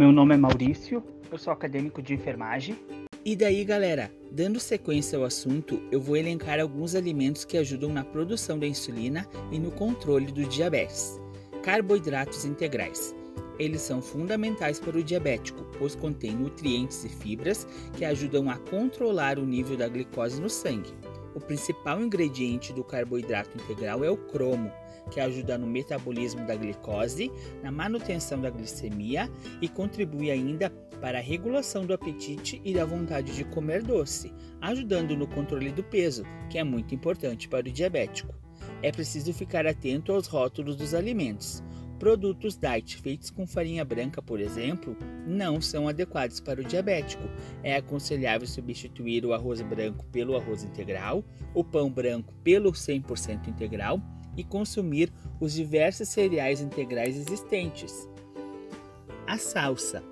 Meu nome é Maurício, eu sou acadêmico de enfermagem. E daí, galera, dando sequência ao assunto, eu vou elencar alguns alimentos que ajudam na produção da insulina e no controle do diabetes. Carboidratos integrais. Eles são fundamentais para o diabético, pois contêm nutrientes e fibras que ajudam a controlar o nível da glicose no sangue. O principal ingrediente do carboidrato integral é o cromo, que ajuda no metabolismo da glicose, na manutenção da glicemia e contribui ainda para a regulação do apetite e da vontade de comer doce, ajudando no controle do peso, que é muito importante para o diabético. É preciso ficar atento aos rótulos dos alimentos. Produtos diet feitos com farinha branca, por exemplo, não são adequados para o diabético. É aconselhável substituir o arroz branco pelo arroz integral, o pão branco pelo 100% integral e consumir os diversos cereais integrais existentes. A salsa.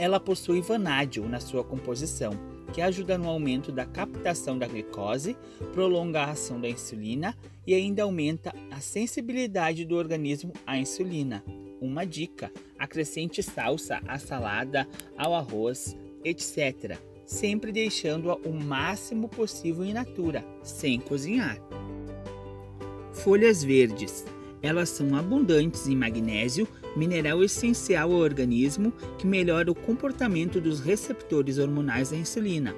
Ela possui vanádio na sua composição, que ajuda no aumento da captação da glicose, prolonga a ação da insulina e ainda aumenta a sensibilidade do organismo à insulina. Uma dica: acrescente salsa à salada, ao arroz, etc., sempre deixando-a o máximo possível in natura, sem cozinhar. Folhas verdes. Elas são abundantes em magnésio, mineral essencial ao organismo que melhora o comportamento dos receptores hormonais da insulina,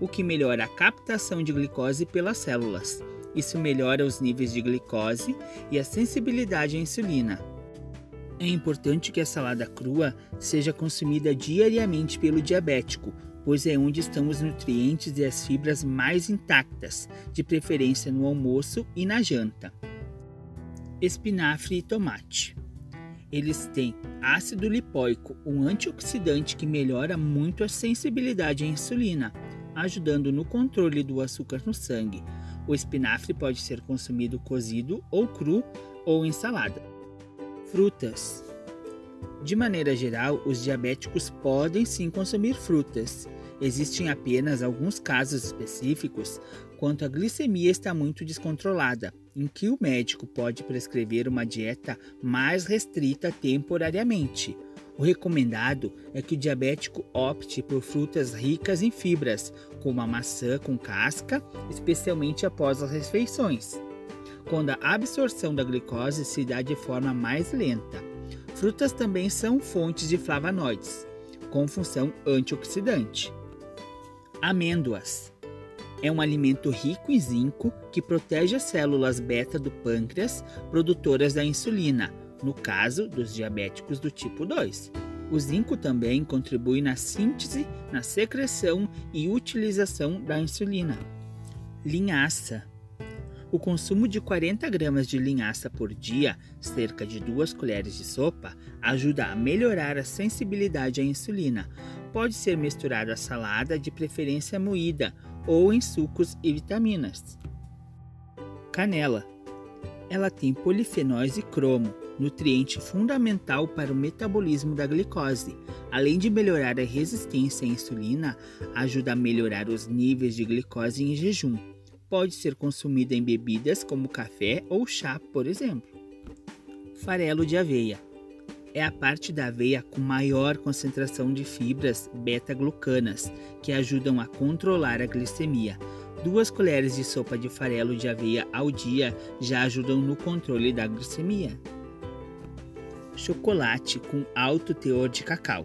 o que melhora a captação de glicose pelas células. Isso melhora os níveis de glicose e a sensibilidade à insulina. É importante que a salada crua seja consumida diariamente pelo diabético, pois é onde estão os nutrientes e as fibras mais intactas, de preferência no almoço e na janta. Espinafre e tomate. Eles têm ácido lipóico, um antioxidante que melhora muito a sensibilidade à insulina, ajudando no controle do açúcar no sangue. O espinafre pode ser consumido cozido ou cru ou em salada. Frutas. De maneira geral, os diabéticos podem sim consumir frutas. Existem apenas alguns casos específicos quando a glicemia está muito descontrolada, em que o médico pode prescrever uma dieta mais restrita temporariamente. O recomendado é que o diabético opte por frutas ricas em fibras, como a maçã com casca, especialmente após as refeições, quando a absorção da glicose se dá de forma mais lenta. Frutas também são fontes de flavonoides, com função antioxidante. Amêndoas. É um alimento rico em zinco que protege as células beta do pâncreas, produtoras da insulina, no caso dos diabéticos do tipo 2. O zinco também contribui na síntese, na secreção e utilização da insulina. Linhaça o consumo de 40 gramas de linhaça por dia, cerca de 2 colheres de sopa, ajuda a melhorar a sensibilidade à insulina. Pode ser misturado à salada, de preferência moída, ou em sucos e vitaminas. Canela. Ela tem polifenóis e cromo, nutriente fundamental para o metabolismo da glicose. Além de melhorar a resistência à insulina, ajuda a melhorar os níveis de glicose em jejum pode ser consumida em bebidas como café ou chá, por exemplo. Farelo de aveia é a parte da aveia com maior concentração de fibras beta-glucanas, que ajudam a controlar a glicemia. Duas colheres de sopa de farelo de aveia ao dia já ajudam no controle da glicemia. Chocolate com alto teor de cacau.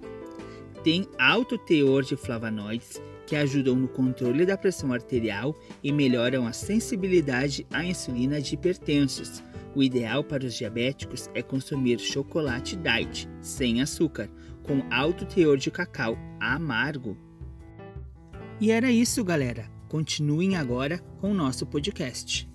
Tem alto teor de flavonoides que ajudam no controle da pressão arterial e melhoram a sensibilidade à insulina de hipertensos. O ideal para os diabéticos é consumir chocolate diet, sem açúcar, com alto teor de cacau amargo. E era isso, galera. Continuem agora com o nosso podcast.